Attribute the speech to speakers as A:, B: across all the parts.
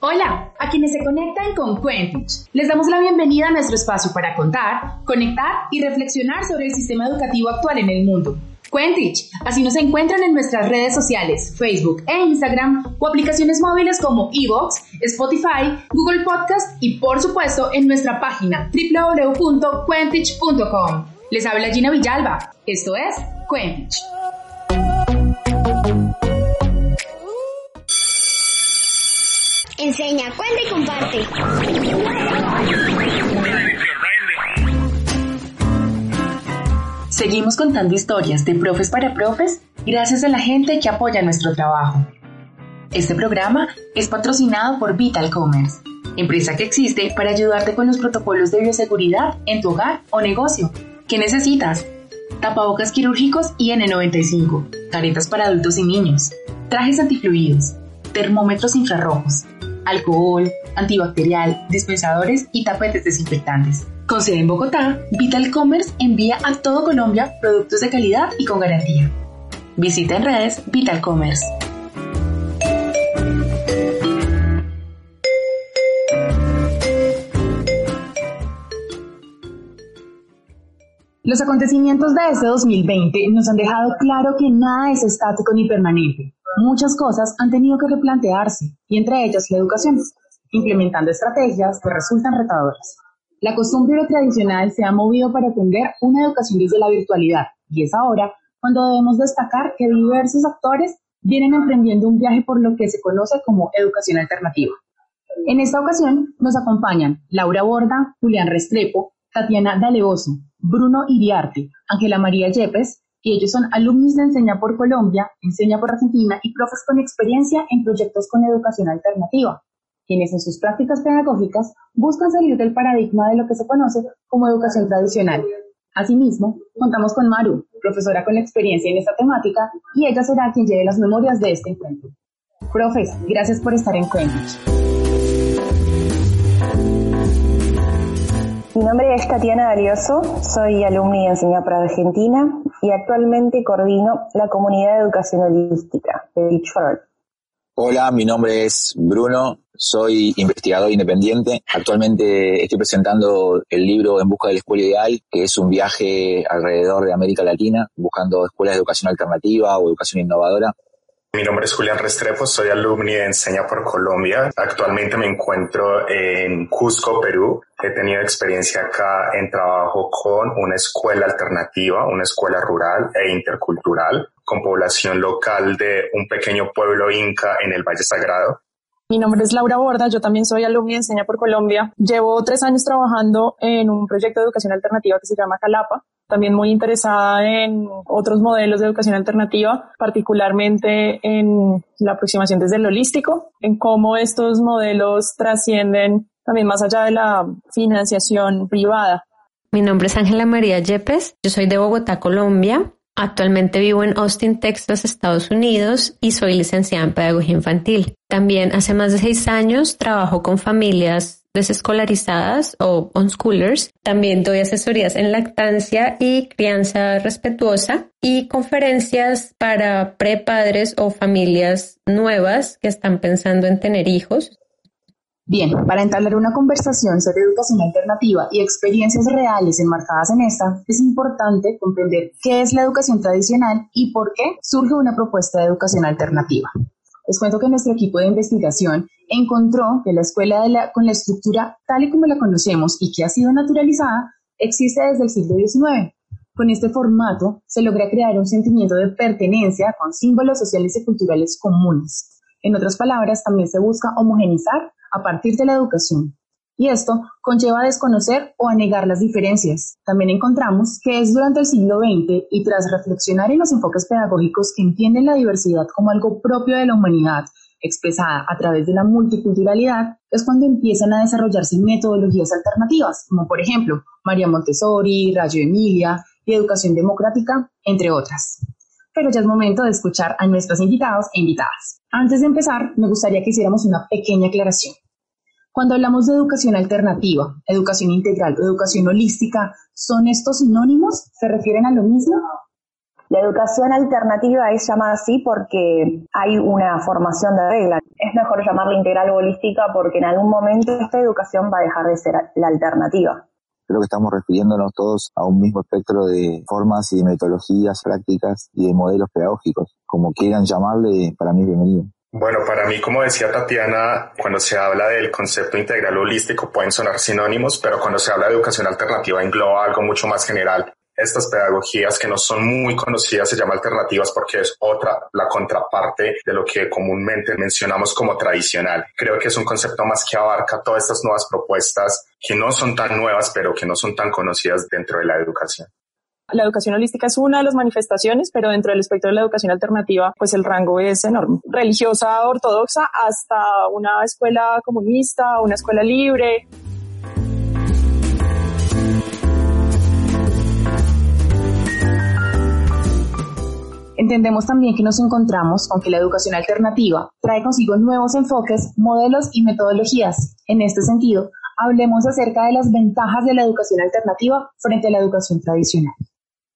A: Hola, a quienes se conectan con Quentich. Les damos la bienvenida a nuestro espacio para contar, conectar y reflexionar sobre el sistema educativo actual en el mundo. Quentich, así nos encuentran en nuestras redes sociales, Facebook e Instagram o aplicaciones móviles como Evox, Spotify, Google Podcast y por supuesto en nuestra página www.quentich.com. Les habla Gina Villalba. Esto es Quentich.
B: Enseña, cuenta y comparte.
A: Seguimos contando historias de profes para profes gracias a la gente que apoya nuestro trabajo. Este programa es patrocinado por Vital Commerce, empresa que existe para ayudarte con los protocolos de bioseguridad en tu hogar o negocio. ¿Qué necesitas? Tapabocas quirúrgicos y N95, caretas para adultos y niños, trajes antifluidos, termómetros infrarrojos, alcohol, antibacterial, dispensadores y tapetes desinfectantes. Con sede en Bogotá, Vital Commerce envía a todo Colombia productos de calidad y con garantía. Visita en redes Vital Commerce. Los acontecimientos de este 2020 nos han dejado claro que nada es estático ni permanente muchas cosas han tenido que replantearse, y entre ellas la educación, implementando estrategias que resultan retadoras. La costumbre lo tradicional se ha movido para atender una educación desde la virtualidad, y es ahora cuando debemos destacar que diversos actores vienen emprendiendo un viaje por lo que se conoce como educación alternativa. En esta ocasión nos acompañan Laura Borda, Julián Restrepo, Tatiana Daleoso, Bruno Iriarte, Ángela María Yepes, y ellos son alumnos de Enseña por Colombia, Enseña por Argentina y profes con experiencia en proyectos con educación alternativa, quienes en sus prácticas pedagógicas buscan salir del paradigma de lo que se conoce como educación tradicional. Asimismo, contamos con Maru, profesora con experiencia en esta temática, y ella será quien lleve las memorias de este encuentro. Profes, gracias por estar en Cambridge.
C: Mi nombre es Tatiana Darioso, soy alumna y enseña para Argentina y actualmente coordino la comunidad holística de Beachfront.
D: Hola, mi nombre es Bruno, soy investigador independiente. Actualmente estoy presentando el libro En Busca de la Escuela Ideal, que es un viaje alrededor de América Latina, buscando escuelas de educación alternativa o educación innovadora.
E: Mi nombre es Julián Restrepo, soy alumni de Enseña por Colombia. Actualmente me encuentro en Cusco, Perú. He tenido experiencia acá en trabajo con una escuela alternativa, una escuela rural e intercultural, con población local de un pequeño pueblo inca en el Valle Sagrado.
F: Mi nombre es Laura Borda, yo también soy alumna de Enseña por Colombia. Llevo tres años trabajando en un proyecto de educación alternativa que se llama Calapa también muy interesada en otros modelos de educación alternativa, particularmente en la aproximación desde el holístico, en cómo estos modelos trascienden también más allá de la financiación privada.
G: Mi nombre es Ángela María Yepes, yo soy de Bogotá, Colombia. Actualmente vivo en Austin, Texas, Estados Unidos y soy licenciada en Pedagogía Infantil. También hace más de seis años trabajo con familias desescolarizadas o unschoolers. También doy asesorías en lactancia y crianza respetuosa y conferencias para prepadres o familias nuevas que están pensando en tener hijos.
A: Bien, para entablar una conversación sobre educación alternativa y experiencias reales enmarcadas en esta, es importante comprender qué es la educación tradicional y por qué surge una propuesta de educación alternativa. Les cuento que nuestro equipo de investigación encontró que la escuela con la estructura tal y como la conocemos y que ha sido naturalizada existe desde el siglo XIX. Con este formato se logra crear un sentimiento de pertenencia con símbolos sociales y culturales comunes. En otras palabras, también se busca homogenizar a partir de la educación. Y esto conlleva a desconocer o a negar las diferencias. También encontramos que es durante el siglo XX y tras reflexionar en los enfoques pedagógicos que entienden la diversidad como algo propio de la humanidad, expresada a través de la multiculturalidad, es cuando empiezan a desarrollarse metodologías alternativas, como por ejemplo María Montessori, Rayo Emilia y Educación Democrática, entre otras. Pero ya es momento de escuchar a nuestros invitados e invitadas. Antes de empezar, me gustaría que hiciéramos una pequeña aclaración. Cuando hablamos de educación alternativa, educación integral o educación holística, ¿son estos sinónimos? ¿Se refieren a lo mismo?
C: La educación alternativa es llamada así porque hay una formación de regla. Es mejor llamarla integral o holística porque en algún momento esta educación va a dejar de ser la alternativa.
D: Creo que estamos refiriéndonos todos a un mismo espectro de formas y de metodologías, prácticas y de modelos pedagógicos. Como quieran llamarle, para mí es bienvenido.
E: Bueno, para mí, como decía Tatiana, cuando se habla del concepto integral holístico pueden sonar sinónimos, pero cuando se habla de educación alternativa engloba algo mucho más general estas pedagogías que no son muy conocidas se llaman alternativas porque es otra, la contraparte de lo que comúnmente mencionamos como tradicional. Creo que es un concepto más que abarca todas estas nuevas propuestas que no son tan nuevas, pero que no son tan conocidas dentro de la educación.
F: La educación holística es una de las manifestaciones, pero dentro del espectro de la educación alternativa, pues el rango es enorme. Religiosa ortodoxa hasta una escuela comunista, una escuela libre,
A: Entendemos también que nos encontramos con que la educación alternativa trae consigo nuevos enfoques, modelos y metodologías. En este sentido, hablemos acerca de las ventajas de la educación alternativa frente a la educación tradicional.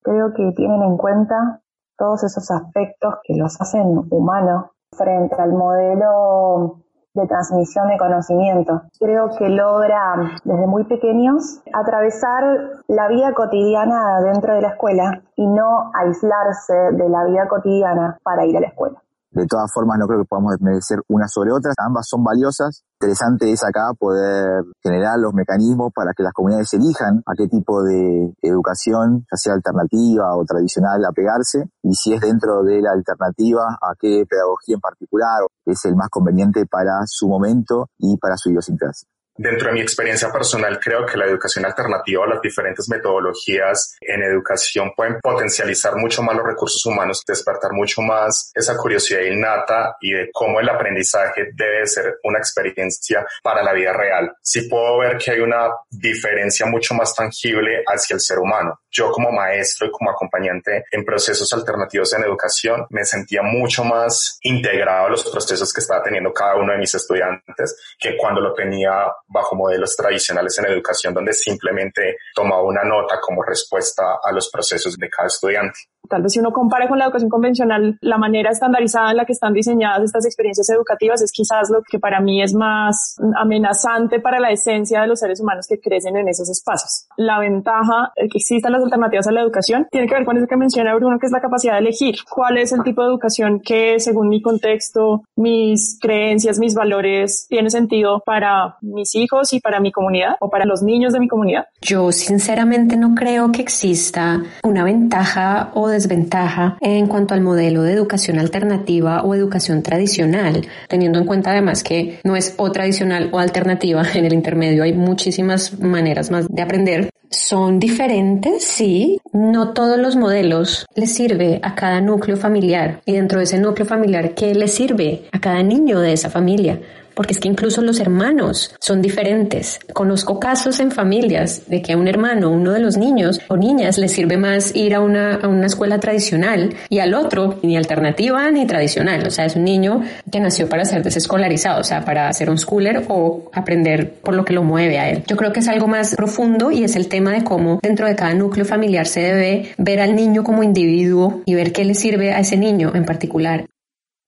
C: Creo que tienen en cuenta todos esos aspectos que los hacen humanos frente al modelo de transmisión de conocimiento. Creo que logra desde muy pequeños atravesar la vida cotidiana dentro de la escuela y no aislarse de la vida cotidiana para ir a la escuela.
D: De todas formas, no creo que podamos desmerecer una sobre otra. Ambas son valiosas. Interesante es acá poder generar los mecanismos para que las comunidades elijan a qué tipo de educación, ya sea alternativa o tradicional, apegarse. Y si es dentro de la alternativa, a qué pedagogía en particular es el más conveniente para su momento y para su idiosincrasia.
E: Dentro de mi experiencia personal, creo que la educación alternativa o las diferentes metodologías en educación pueden potencializar mucho más los recursos humanos, despertar mucho más esa curiosidad innata y de cómo el aprendizaje debe ser una experiencia para la vida real. Sí puedo ver que hay una diferencia mucho más tangible hacia el ser humano. Yo como maestro y como acompañante en procesos alternativos en educación me sentía mucho más integrado a los procesos que estaba teniendo cada uno de mis estudiantes que cuando lo tenía bajo modelos tradicionales en educación donde simplemente tomaba una nota como respuesta a los procesos de cada estudiante.
F: Tal vez si uno compara con la educación convencional, la manera estandarizada en la que están diseñadas estas experiencias educativas es quizás lo que para mí es más amenazante para la esencia de los seres humanos que crecen en esos espacios. La ventaja que existan las alternativas a la educación tiene que ver con eso que menciona Bruno, que es la capacidad de elegir cuál es el tipo de educación que según mi contexto, mis creencias, mis valores, tiene sentido para mis hijos y para mi comunidad o para los niños de mi comunidad?
G: Yo sinceramente no creo que exista una ventaja o desventaja en cuanto al modelo de educación alternativa o educación tradicional, teniendo en cuenta además que no es o tradicional o alternativa, en el intermedio hay muchísimas maneras más de aprender. Son diferentes, sí. No todos los modelos les sirve a cada núcleo familiar y dentro de ese núcleo familiar, ¿qué le sirve a cada niño de esa familia? Porque es que incluso los hermanos son diferentes. Conozco casos en familias de que a un hermano, uno de los niños o niñas, les sirve más ir a una, a una escuela tradicional y al otro ni alternativa ni tradicional. O sea, es un niño que nació para ser desescolarizado, o sea, para ser un schooler o aprender por lo que lo mueve a él. Yo creo que es algo más profundo y es el tema de cómo dentro de cada núcleo familiar se debe ver al niño como individuo y ver qué le sirve a ese niño en particular.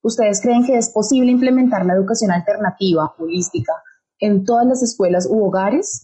A: ¿Ustedes creen que es posible implementar la educación alternativa, holística, en todas las escuelas u hogares?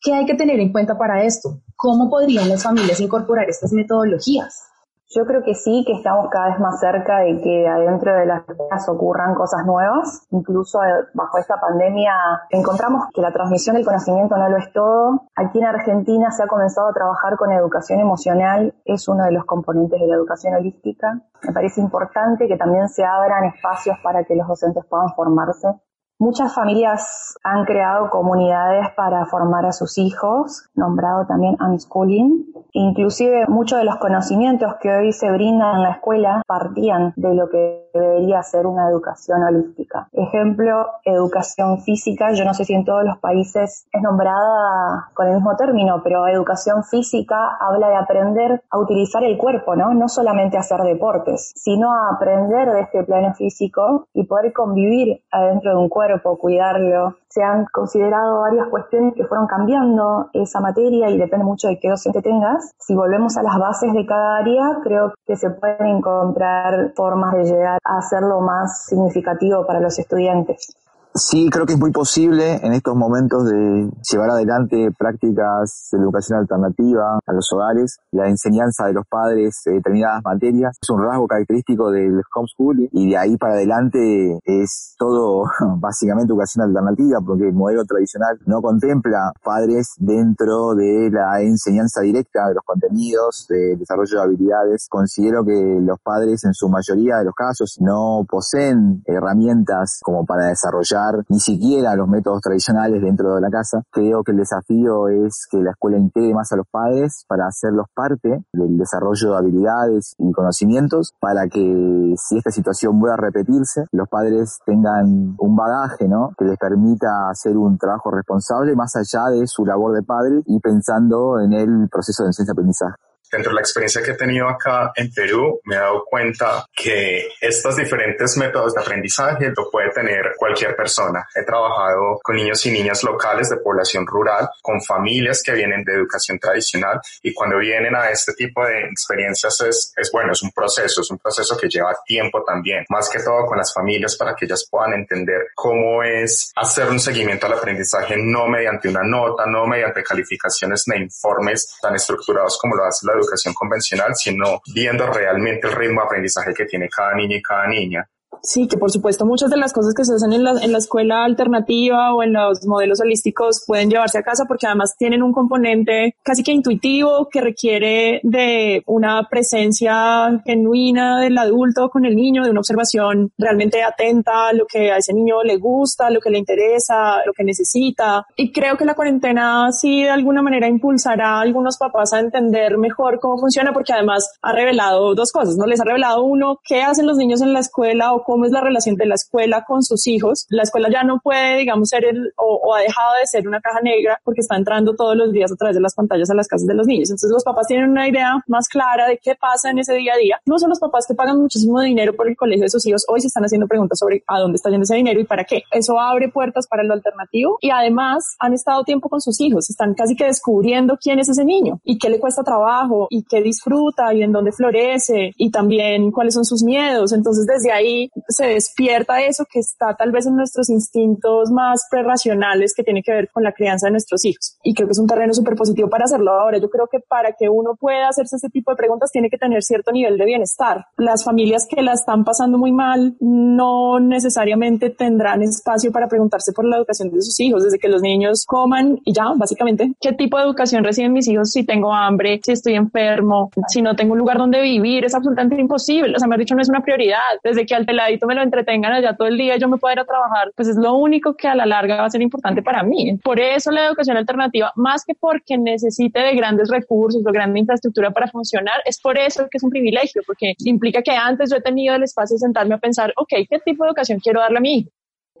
A: ¿Qué hay que tener en cuenta para esto? ¿Cómo podrían las familias incorporar estas metodologías?
C: Yo creo que sí, que estamos cada vez más cerca de que adentro de las escuelas ocurran cosas nuevas. Incluso eh, bajo esta pandemia encontramos que la transmisión del conocimiento no lo es todo. Aquí en Argentina se ha comenzado a trabajar con educación emocional, es uno de los componentes de la educación holística. Me parece importante que también se abran espacios para que los docentes puedan formarse Muchas familias han creado comunidades para formar a sus hijos, nombrado también unschooling. Inclusive muchos de los conocimientos que hoy se brindan en la escuela partían de lo que debería ser una educación holística. Ejemplo, educación física. Yo no sé si en todos los países es nombrada con el mismo término, pero educación física habla de aprender a utilizar el cuerpo, ¿no? No solamente hacer deportes, sino a aprender de este plano físico y poder convivir adentro de un cuerpo cuidarlo. Se han considerado varias cuestiones que fueron cambiando esa materia y depende mucho de qué docente tengas. Si volvemos a las bases de cada área, creo que se pueden encontrar formas de llegar hacerlo más significativo para los estudiantes.
D: Sí, creo que es muy posible en estos momentos de llevar adelante prácticas de educación alternativa a los hogares, la enseñanza de los padres de determinadas materias. Es un rasgo característico del homeschooling y de ahí para adelante es todo básicamente educación alternativa porque el modelo tradicional no contempla padres dentro de la enseñanza directa de los contenidos, de desarrollo de habilidades. Considero que los padres en su mayoría de los casos no poseen herramientas como para desarrollar ni siquiera los métodos tradicionales dentro de la casa. Creo que el desafío es que la escuela integre más a los padres para hacerlos parte del desarrollo de habilidades y conocimientos para que si esta situación vuelva a repetirse, los padres tengan un bagaje. Que les permita hacer un trabajo responsable más allá de su labor de padre y pensando en el proceso de enseñanza-aprendizaje
E: dentro de la experiencia que he tenido acá en Perú, me he dado cuenta que estos diferentes métodos de aprendizaje lo puede tener cualquier persona. He trabajado con niños y niñas locales de población rural, con familias que vienen de educación tradicional y cuando vienen a este tipo de experiencias es, es bueno, es un proceso, es un proceso que lleva tiempo también, más que todo con las familias para que ellas puedan entender cómo es hacer un seguimiento al aprendizaje no mediante una nota, no mediante calificaciones ni informes tan estructurados como lo hace la educación convencional, sino viendo realmente el ritmo de aprendizaje que tiene cada niño y cada niña.
F: Sí, que por supuesto muchas de las cosas que se hacen en la, en la escuela alternativa o en los modelos holísticos pueden llevarse a casa porque además tienen un componente casi que intuitivo que requiere de una presencia genuina del adulto con el niño, de una observación realmente atenta a lo que a ese niño le gusta, lo que le interesa, lo que necesita. Y creo que la cuarentena sí de alguna manera impulsará a algunos papás a entender mejor cómo funciona porque además ha revelado dos cosas, ¿no? Les ha revelado uno, qué hacen los niños en la escuela o cómo es la relación de la escuela con sus hijos. La escuela ya no puede, digamos, ser el, o, ha dejado de ser una caja negra porque está entrando todos los días a través de las pantallas a las casas de los niños. Entonces los papás tienen una idea más clara de qué pasa en ese día a día. No son los papás que pagan muchísimo dinero por el colegio de sus hijos. Hoy se están haciendo preguntas sobre a dónde está yendo ese dinero y para qué. Eso abre puertas para lo alternativo y además han estado tiempo con sus hijos. Están casi que descubriendo quién es ese niño y qué le cuesta trabajo y qué disfruta y en dónde florece y también cuáles son sus miedos. Entonces desde ahí se despierta eso que está tal vez en nuestros instintos más prerracionales que tiene que ver con la crianza de nuestros hijos. Y creo que es un terreno súper positivo para hacerlo ahora. Yo creo que para que uno pueda hacerse este tipo de preguntas tiene que tener cierto nivel de bienestar. Las familias que la están pasando muy mal no necesariamente tendrán espacio para preguntarse por la educación de sus hijos, desde que los niños coman y ya, básicamente, ¿qué tipo de educación reciben mis hijos si tengo hambre, si estoy enfermo, si no tengo un lugar donde vivir? Es absolutamente imposible. O sea, me ha dicho, no es una prioridad. Desde que al me lo entretengan allá todo el día yo me pueda ir a trabajar, pues es lo único que a la larga va a ser importante para mí. Por eso la educación alternativa, más que porque necesite de grandes recursos o grande infraestructura para funcionar, es por eso que es un privilegio, porque implica que antes yo he tenido el espacio de sentarme a pensar, ok, ¿qué tipo de educación quiero darle a mi?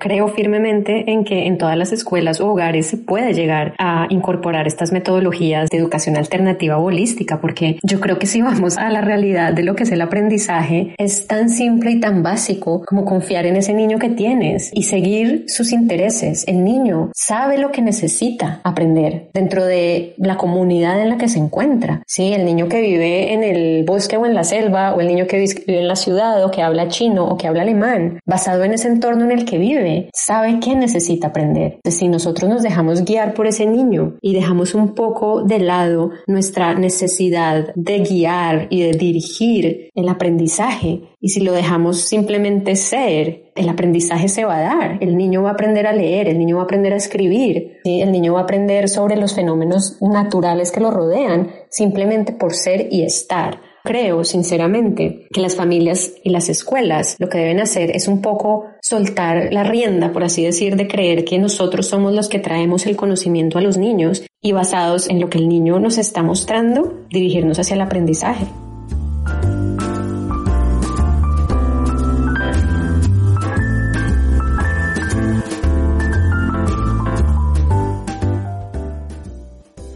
G: Creo firmemente en que en todas las escuelas o hogares se puede llegar a incorporar estas metodologías de educación alternativa o holística, porque yo creo que si vamos a la realidad de lo que es el aprendizaje, es tan simple y tan básico como confiar en ese niño que tienes y seguir sus intereses. El niño sabe lo que necesita aprender dentro de la comunidad en la que se encuentra. Sí, el niño que vive en el bosque o en la selva, o el niño que vive en la ciudad o que habla chino o que habla alemán, basado en ese entorno en el que vive sabe qué necesita aprender. Si nosotros nos dejamos guiar por ese niño y dejamos un poco de lado nuestra necesidad de guiar y de dirigir el aprendizaje, y si lo dejamos simplemente ser, el aprendizaje se va a dar. El niño va a aprender a leer, el niño va a aprender a escribir, el niño va a aprender sobre los fenómenos naturales que lo rodean simplemente por ser y estar. Creo, sinceramente, que las familias y las escuelas lo que deben hacer es un poco soltar la rienda, por así decir, de creer que nosotros somos los que traemos el conocimiento a los niños y basados en lo que el niño nos está mostrando, dirigirnos hacia el aprendizaje.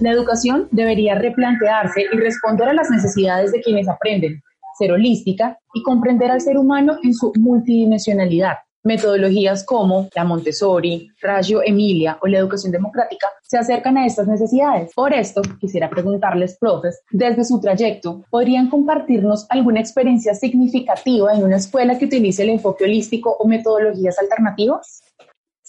A: La educación debería replantearse y responder a las necesidades de quienes aprenden, ser holística y comprender al ser humano en su multidimensionalidad, Metodologías como la Montessori, Reggio Emilia o la educación democrática se acercan a estas necesidades. Por esto, quisiera preguntarles, profes, desde su trayecto, ¿podrían compartirnos alguna experiencia significativa en una escuela que utilice el enfoque holístico o metodologías alternativas?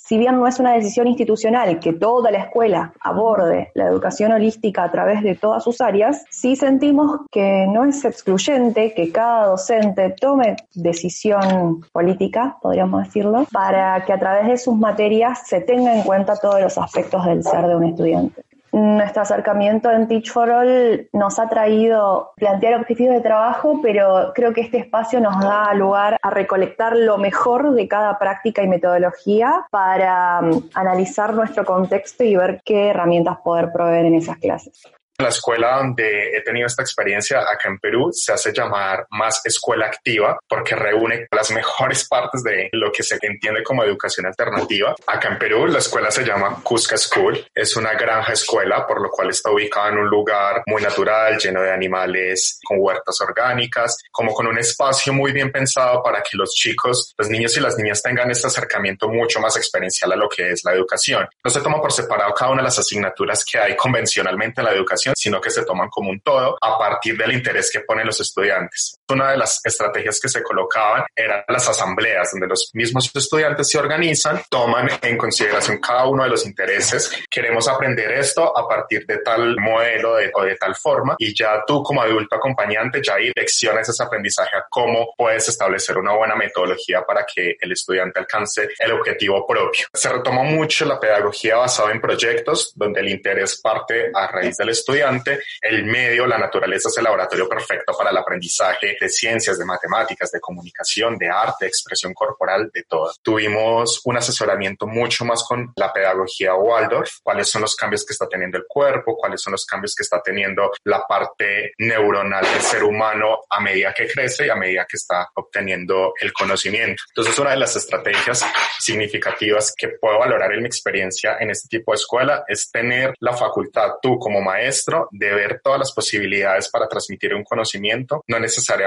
C: Si bien no es una decisión institucional que toda la escuela aborde la educación holística a través de todas sus áreas, sí sentimos que no es excluyente que cada docente tome decisión política, podríamos decirlo, para que a través de sus materias se tenga en cuenta todos los aspectos del ser de un estudiante nuestro acercamiento en Teach for All nos ha traído plantear objetivos de trabajo, pero creo que este espacio nos da lugar a recolectar lo mejor de cada práctica y metodología para um, analizar nuestro contexto y ver qué herramientas poder proveer en esas clases.
E: La escuela donde he tenido esta experiencia acá en Perú se hace llamar más escuela activa porque reúne las mejores partes de lo que se entiende como educación alternativa. Acá en Perú la escuela se llama Cusca School. Es una granja escuela por lo cual está ubicada en un lugar muy natural, lleno de animales, con huertas orgánicas, como con un espacio muy bien pensado para que los chicos, los niños y las niñas tengan este acercamiento mucho más experiencial a lo que es la educación. No se toma por separado cada una de las asignaturas que hay convencionalmente en la educación sino que se toman como un todo a partir del interés que ponen los estudiantes. Una de las estrategias que se colocaban eran las asambleas, donde los mismos estudiantes se organizan, toman en consideración cada uno de los intereses. Queremos aprender esto a partir de tal modelo o de tal forma y ya tú como adulto acompañante ya direccionas ese aprendizaje a cómo puedes establecer una buena metodología para que el estudiante alcance el objetivo propio. Se retoma mucho la pedagogía basada en proyectos, donde el interés parte a raíz del estudio el medio, la naturaleza es el laboratorio perfecto para el aprendizaje de ciencias, de matemáticas, de comunicación, de arte, de expresión corporal, de todo. Tuvimos un asesoramiento mucho más con la pedagogía Waldorf, cuáles son los cambios que está teniendo el cuerpo, cuáles son los cambios que está teniendo la parte neuronal del ser humano a medida que crece y a medida que está obteniendo el conocimiento. Entonces, una de las estrategias significativas que puedo valorar en mi experiencia en este tipo de escuela es tener la facultad, tú como maestro, de ver todas las posibilidades para transmitir un conocimiento, no necesariamente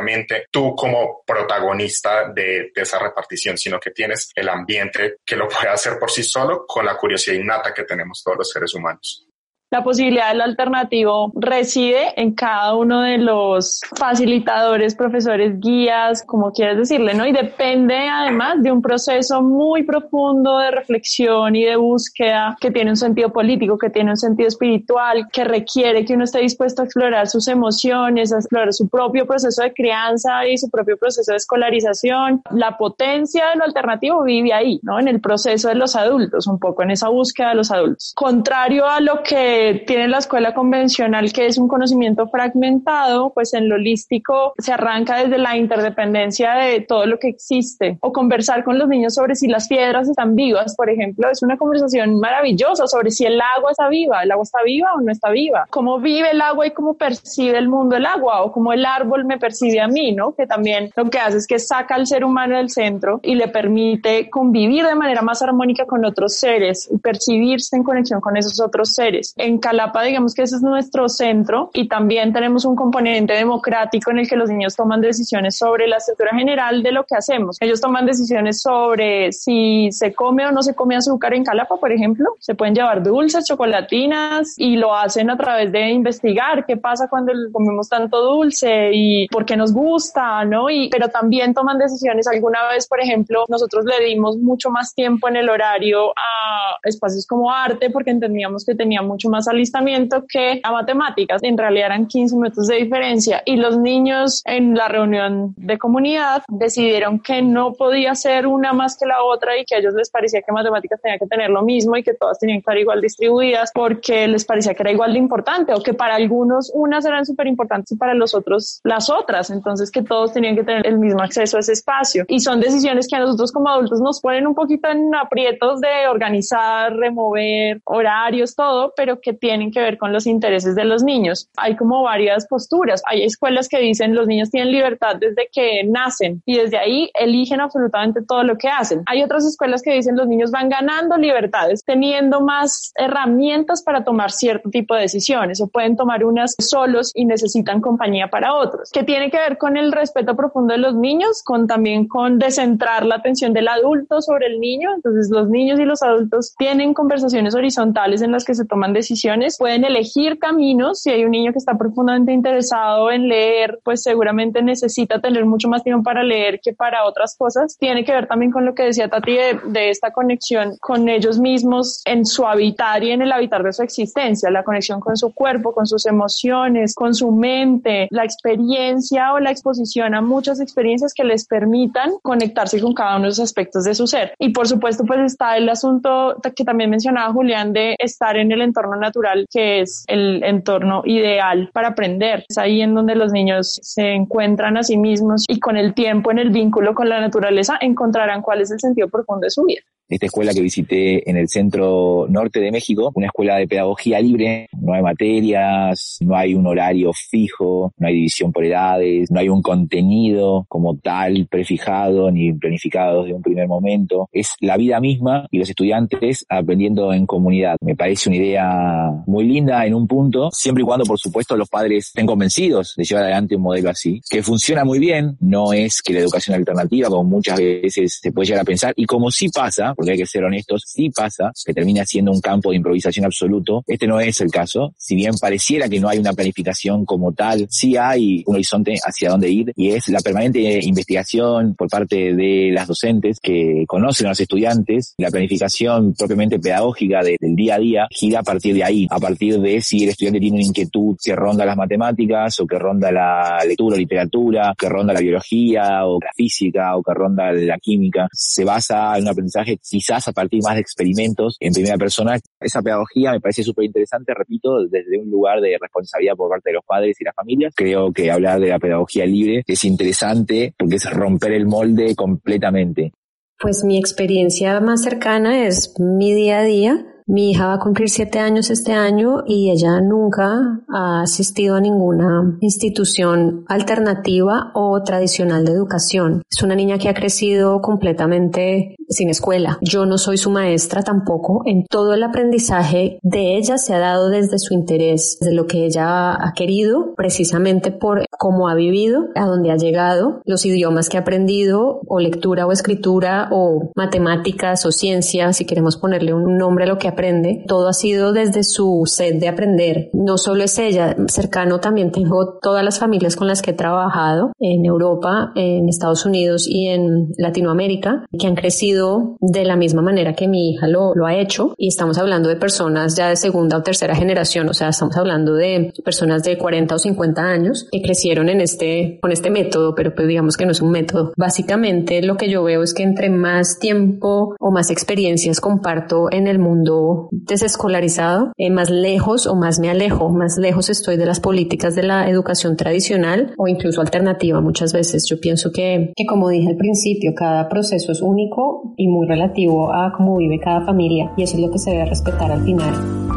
E: tú como protagonista de, de esa repartición, sino que tienes el ambiente que lo puede hacer por sí solo con la curiosidad innata que tenemos todos los seres humanos.
F: La posibilidad del alternativo reside en cada uno de los facilitadores, profesores, guías, como quieras decirle, ¿no? Y depende además de un proceso muy profundo de reflexión y de búsqueda que tiene un sentido político, que tiene un sentido espiritual, que requiere que uno esté dispuesto a explorar sus emociones, a explorar su propio proceso de crianza y su propio proceso de escolarización. La potencia de lo alternativo vive ahí, ¿no? En el proceso de los adultos, un poco en esa búsqueda de los adultos. Contrario a lo que tiene la escuela convencional, que es un conocimiento fragmentado, pues en lo holístico se arranca desde la interdependencia de todo lo que existe. O conversar con los niños sobre si las piedras están vivas, por ejemplo, es una conversación maravillosa sobre si el agua está viva, el agua está viva o no está viva, cómo vive el agua y cómo percibe el mundo el agua o cómo el árbol me percibe a mí, ¿no? Que también lo que hace es que saca al ser humano del centro y le permite convivir de manera más armónica con otros seres y percibirse en conexión con esos otros seres en Calapa, digamos que ese es nuestro centro y también tenemos un componente democrático en el que los niños toman decisiones sobre la estructura general de lo que hacemos. Ellos toman decisiones sobre si se come o no se come azúcar en Calapa, por ejemplo. Se pueden llevar dulces, chocolatinas y lo hacen a través de investigar qué pasa cuando comemos tanto dulce y por qué nos gusta, ¿no? Y, pero también toman decisiones. Alguna vez, por ejemplo, nosotros le dimos mucho más tiempo en el horario a espacios como arte porque entendíamos que tenía mucho más alistamiento que a matemáticas. En realidad eran 15 minutos de diferencia y los niños en la reunión de comunidad decidieron que no podía ser una más que la otra y que a ellos les parecía que matemáticas tenía que tener lo mismo y que todas tenían que estar igual distribuidas porque les parecía que era igual de importante o que para algunos unas eran súper importantes y para los otros las otras. Entonces que todos tenían que tener el mismo acceso a ese espacio. Y son decisiones que a nosotros como adultos nos ponen un poquito en aprietos de organizar, remover horarios, todo, pero que que tienen que ver con los intereses de los niños. Hay como varias posturas. Hay escuelas que dicen los niños tienen libertad desde que nacen y desde ahí eligen absolutamente todo lo que hacen. Hay otras escuelas que dicen los niños van ganando libertades, teniendo más herramientas para tomar cierto tipo de decisiones o pueden tomar unas solos y necesitan compañía para otros, que tiene que ver con el respeto profundo de los niños, con también con descentrar la atención del adulto sobre el niño. Entonces los niños y los adultos tienen conversaciones horizontales en las que se toman decisiones, pueden elegir caminos. Si hay un niño que está profundamente interesado en leer, pues seguramente necesita tener mucho más tiempo para leer que para otras cosas. Tiene que ver también con lo que decía Tati de, de esta conexión con ellos mismos en su habitar y en el habitar de su existencia, la conexión con su cuerpo, con sus emociones, con su mente, la experiencia o la exposición a muchas experiencias que les permitan conectarse con cada uno de esos aspectos de su ser. Y por supuesto, pues está el asunto que también mencionaba Julián de estar en el entorno natural, que es el entorno ideal para aprender. Es ahí en donde los niños se encuentran a sí mismos y con el tiempo en el vínculo con la naturaleza encontrarán cuál es el sentido profundo de su vida
D: esta escuela que visité en el centro norte de México, una escuela de pedagogía libre, no hay materias, no hay un horario fijo, no hay división por edades, no hay un contenido como tal prefijado ni planificado desde un primer momento. Es la vida misma y los estudiantes aprendiendo en comunidad. Me parece una idea muy linda en un punto, siempre y cuando, por supuesto, los padres estén convencidos de llevar adelante un modelo así, que funciona muy bien, no es que la educación alternativa, como muchas veces se puede llegar a pensar, y como sí pasa, porque hay que ser honestos, sí pasa que termina siendo un campo de improvisación absoluto. Este no es el caso. Si bien pareciera que no hay una planificación como tal, sí hay un horizonte hacia dónde ir y es la permanente investigación por parte de las docentes que conocen a los estudiantes, la planificación propiamente pedagógica del día a día gira a partir de ahí, a partir de si el estudiante tiene una inquietud que ronda las matemáticas o que ronda la lectura o literatura, que ronda la biología o la física o que ronda la química. Se basa en un aprendizaje quizás a partir más de experimentos en primera persona. Esa pedagogía me parece súper interesante, repito, desde un lugar de responsabilidad por parte de los padres y las familias. Creo que hablar de la pedagogía libre es interesante porque es romper el molde completamente.
G: Pues mi experiencia más cercana es mi día a día mi hija va a cumplir siete años este año y ella nunca ha asistido a ninguna institución alternativa o tradicional de educación. Es una niña que ha crecido completamente sin escuela. Yo no soy su maestra tampoco. En todo el aprendizaje de ella se ha dado desde su interés, de lo que ella ha querido, precisamente por cómo ha vivido, a dónde ha llegado, los idiomas que ha aprendido, o lectura o escritura, o matemáticas o ciencia, si queremos ponerle un nombre a lo que ha aprende, todo ha sido desde su sed de aprender. No solo es ella, cercano también tengo todas las familias con las que he trabajado en Europa, en Estados Unidos y en Latinoamérica, que han crecido de la misma manera que mi hija lo, lo ha hecho. Y estamos hablando de personas ya de segunda o tercera generación, o sea, estamos hablando de personas de 40 o 50 años que crecieron en este, con este método, pero pues digamos que no es un método. Básicamente lo que yo veo es que entre más tiempo o más experiencias comparto en el mundo desescolarizado, eh, más lejos o más me alejo, más lejos estoy de las políticas de la educación tradicional o incluso alternativa muchas veces. Yo pienso que, que como dije al principio, cada proceso es único y muy relativo a cómo vive cada familia y eso es lo que se debe respetar al final.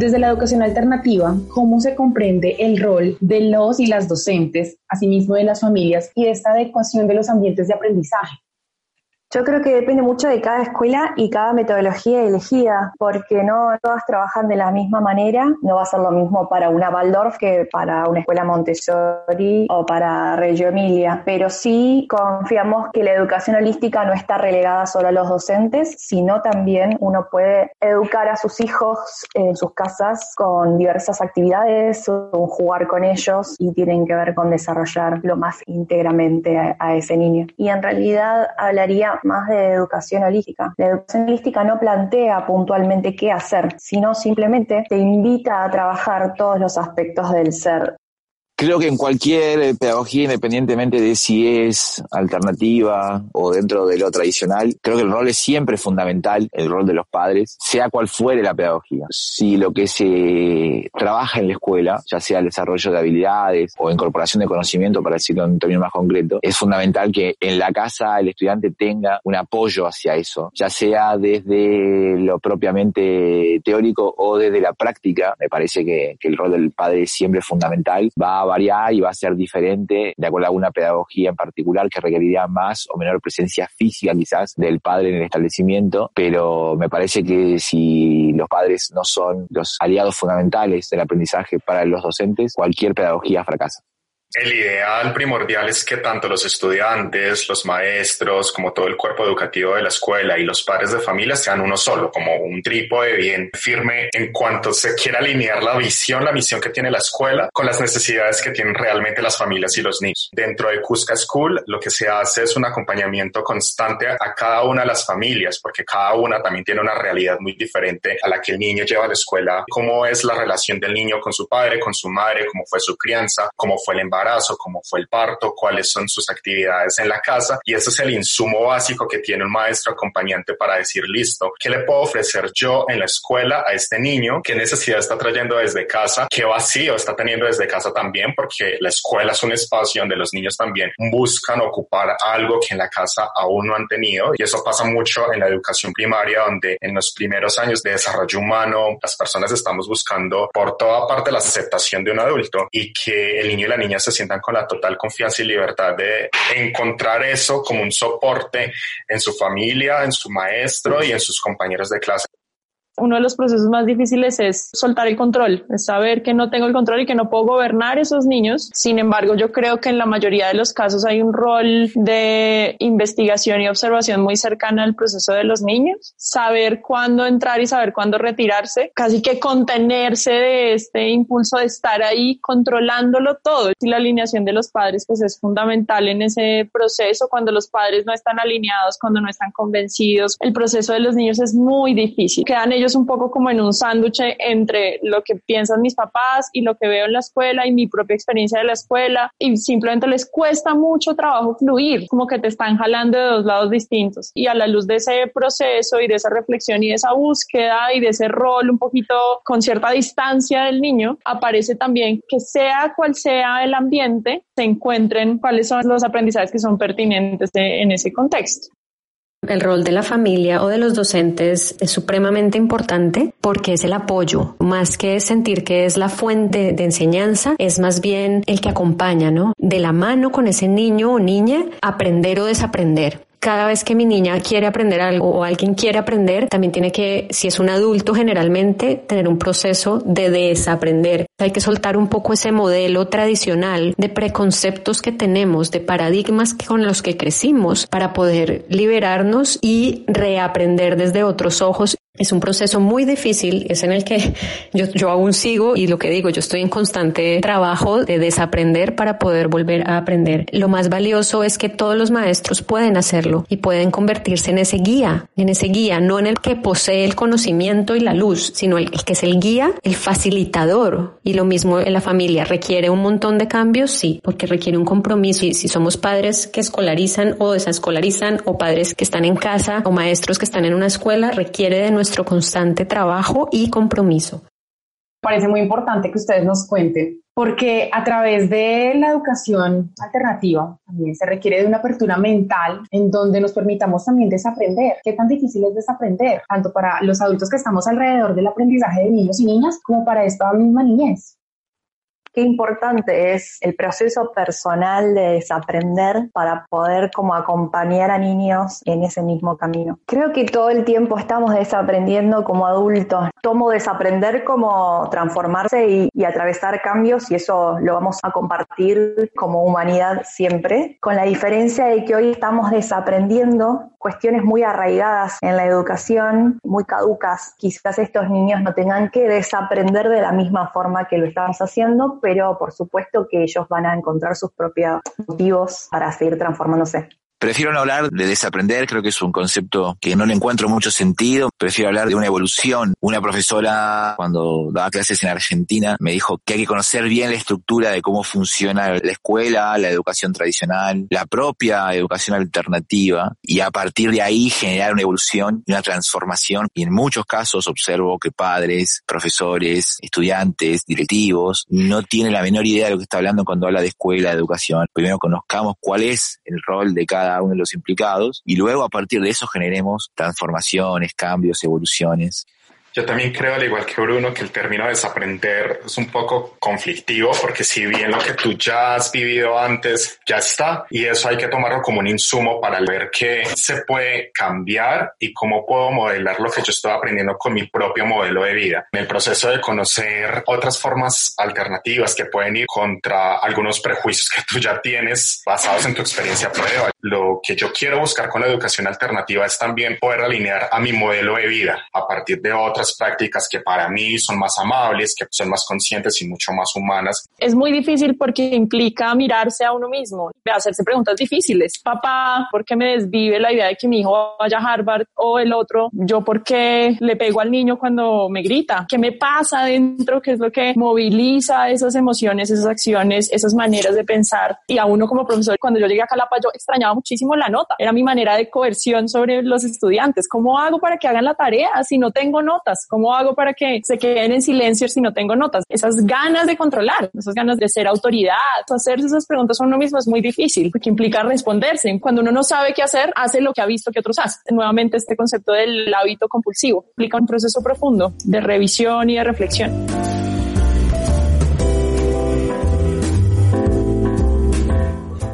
A: Desde la educación alternativa, ¿cómo se comprende el rol de los y las docentes, asimismo de las familias y esta adecuación de los ambientes de aprendizaje?
C: Yo creo que depende mucho de cada escuela y cada metodología elegida, porque no todas trabajan de la misma manera. No va a ser lo mismo para una Waldorf que para una escuela Montessori o para Reggio Emilia, pero sí confiamos que la educación holística no está relegada solo a los docentes, sino también uno puede educar a sus hijos en sus casas con diversas actividades, o jugar con ellos y tienen que ver con desarrollar lo más íntegramente a, a ese niño. Y en realidad hablaría más de educación holística. La educación holística no plantea puntualmente qué hacer, sino simplemente te invita a trabajar todos los aspectos del ser.
D: Creo que en cualquier pedagogía, independientemente de si es alternativa o dentro de lo tradicional, creo que el rol es siempre fundamental, el rol de los padres, sea cual fuere la pedagogía. Si lo que se trabaja en la escuela, ya sea el desarrollo de habilidades o incorporación de conocimiento, para decirlo en un término más concreto, es fundamental que en la casa el estudiante tenga un apoyo hacia eso, ya sea desde lo propiamente teórico o desde la práctica. Me parece que, que el rol del padre es siempre fundamental. Va a variar y va a ser diferente de acuerdo a una pedagogía en particular que requeriría más o menor presencia física quizás del padre en el establecimiento, pero me parece que si los padres no son los aliados fundamentales del aprendizaje para los docentes, cualquier pedagogía fracasa.
E: El ideal primordial es que tanto los estudiantes, los maestros, como todo el cuerpo educativo de la escuela y los padres de familia sean uno solo, como un trípode bien firme en cuanto se quiera alinear la visión, la misión que tiene la escuela con las necesidades que tienen realmente las familias y los niños. Dentro de Cusca School, lo que se hace es un acompañamiento constante a cada una de las familias, porque cada una también tiene una realidad muy diferente a la que el niño lleva a la escuela, cómo es la relación del niño con su padre, con su madre, cómo fue su crianza, cómo fue el embarazo embarazo, cómo fue el parto, cuáles son sus actividades en la casa. Y ese es el insumo básico que tiene un maestro acompañante para decir, listo, ¿qué le puedo ofrecer yo en la escuela a este niño? ¿Qué necesidad está trayendo desde casa? ¿Qué vacío está teniendo desde casa también? Porque la escuela es un espacio donde los niños también buscan ocupar algo que en la casa aún no han tenido. Y eso pasa mucho en la educación primaria, donde en los primeros años de desarrollo humano, las personas estamos buscando por toda parte la aceptación de un adulto y que el niño y la niña se sientan con la total confianza y libertad de encontrar eso como un soporte en su familia, en su maestro y en sus compañeros de clase
F: uno de los procesos más difíciles es soltar el control, es saber que no tengo el control y que no puedo gobernar esos niños. Sin embargo, yo creo que en la mayoría de los casos hay un rol de investigación y observación muy cercana al proceso de los niños. Saber cuándo entrar y saber cuándo retirarse, casi que contenerse de este impulso de estar ahí controlándolo todo. Y la alineación de los padres pues es fundamental en ese proceso cuando los padres no están alineados, cuando no están convencidos. El proceso de los niños es muy difícil. Quedan ellos un poco como en un sándwich entre lo que piensan mis papás y lo que veo en la escuela y mi propia experiencia de la escuela y simplemente les cuesta mucho trabajo fluir, como que te están jalando de dos lados distintos. Y a la luz de ese proceso y de esa reflexión y de esa búsqueda y de ese rol un poquito con cierta distancia del niño, aparece también que sea cual sea el ambiente, se encuentren cuáles son los aprendizajes que son pertinentes en ese contexto.
G: El rol de la familia o de los docentes es supremamente importante porque es el apoyo, más que sentir que es la fuente de enseñanza, es más bien el que acompaña, ¿no? De la mano con ese niño o niña, aprender o desaprender cada vez que mi niña quiere aprender algo o alguien quiere aprender, también tiene que, si es un adulto generalmente, tener un proceso de desaprender. Hay que soltar un poco ese modelo tradicional de preconceptos que tenemos, de paradigmas con los que crecimos para poder liberarnos y reaprender desde otros ojos es un proceso muy difícil, es en el que yo, yo aún sigo y lo que digo, yo estoy en constante trabajo de desaprender para poder volver a aprender. Lo más valioso es que todos los maestros pueden hacerlo y pueden convertirse en ese guía, en ese guía, no en el que posee el conocimiento y la luz, sino el, que es el guía, el facilitador. Y lo mismo en la familia, requiere un montón de cambios, sí, porque requiere un compromiso. Y si somos padres que escolarizan o desescolarizan o padres que están en casa o maestros que están en una escuela, requiere de nuestro constante trabajo y compromiso.
A: Parece muy importante que ustedes nos cuenten, porque a través de la educación alternativa también se requiere de una apertura mental en donde nos permitamos también desaprender. ¿Qué tan difícil es desaprender? Tanto para los adultos que estamos alrededor del aprendizaje de niños y niñas como para esta misma niñez
C: qué importante es el proceso personal de desaprender para poder como acompañar a niños en ese mismo camino. Creo que todo el tiempo estamos desaprendiendo como adultos. Tomo desaprender como transformarse y, y atravesar cambios y eso lo vamos a compartir como humanidad siempre, con la diferencia de que hoy estamos desaprendiendo cuestiones muy arraigadas en la educación, muy caducas. Quizás estos niños no tengan que desaprender de la misma forma que lo estamos haciendo, pero por supuesto que ellos van a encontrar sus propios motivos para seguir transformándose.
D: Prefiero no hablar de desaprender, creo que es un concepto que no le encuentro mucho sentido. Prefiero hablar de una evolución. Una profesora, cuando daba clases en Argentina, me dijo que hay que conocer bien la estructura de cómo funciona la escuela, la educación tradicional, la propia educación alternativa, y a partir de ahí generar una evolución y una transformación. Y en muchos casos observo que padres, profesores, estudiantes, directivos, no tienen la menor idea de lo que está hablando cuando habla de escuela, de educación. Primero conozcamos cuál es el rol de cada uno de los implicados y luego a partir de eso generemos transformaciones, cambios, evoluciones.
E: Yo también creo, al igual que Bruno, que el término desaprender es un poco conflictivo porque si bien lo que tú ya has vivido antes ya está y eso hay que tomarlo como un insumo para ver qué se puede cambiar y cómo puedo modelar lo que yo estoy aprendiendo con mi propio modelo de vida. En el proceso de conocer otras formas alternativas que pueden ir contra algunos prejuicios que tú ya tienes basados en tu experiencia prueba. Lo que yo quiero buscar con la educación alternativa es también poder alinear a mi modelo de vida a partir de otras prácticas que para mí son más amables, que son más conscientes y mucho más humanas.
F: Es muy difícil porque implica mirarse a uno mismo, hacerse preguntas difíciles. Papá, ¿por qué me desvive la idea de que mi hijo vaya a Harvard o el otro? ¿Yo por qué le pego al niño cuando me grita? ¿Qué me pasa dentro? ¿Qué es lo que moviliza esas emociones, esas acciones, esas maneras de pensar? Y a uno como profesor, cuando yo llegué a Calapa, yo extrañaba muchísimo la nota. Era mi manera de coerción sobre los estudiantes. ¿Cómo hago para que hagan la tarea si no tengo notas? ¿Cómo hago para que se queden en silencio si no tengo notas? Esas ganas de controlar, esas ganas de ser autoridad, hacerse esas preguntas a uno mismo es muy difícil porque implica responderse. Cuando uno no sabe qué hacer, hace lo que ha visto que otros hacen. Nuevamente este concepto del hábito compulsivo implica un proceso profundo de revisión y de reflexión.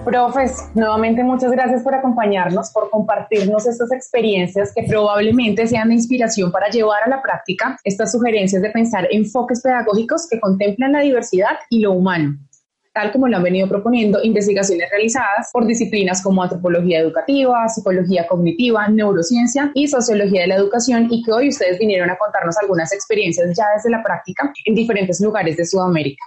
A: Profes, nuevamente muchas gracias por acompañarnos, por compartirnos estas experiencias que probablemente sean de inspiración para llevar a la práctica estas sugerencias de pensar enfoques pedagógicos que contemplan la diversidad y lo humano tal como lo han venido proponiendo investigaciones realizadas por disciplinas como antropología educativa, psicología cognitiva, neurociencia y sociología de la educación y que hoy ustedes vinieron a contarnos algunas experiencias ya desde la práctica en diferentes lugares de Sudamérica.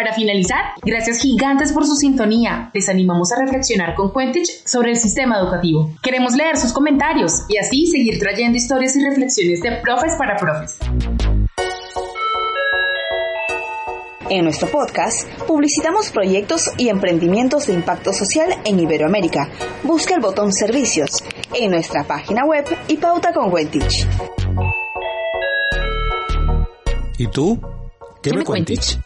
A: Para finalizar, gracias gigantes por su sintonía. Les animamos a reflexionar con Quentich sobre el sistema educativo. Queremos leer sus comentarios y así seguir trayendo historias y reflexiones de profes para profes.
B: En nuestro podcast publicitamos proyectos y emprendimientos de impacto social en Iberoamérica. Busca el botón Servicios en nuestra página web y pauta con Wentich.
H: ¿Y tú? ¿Qué, me, cuentich?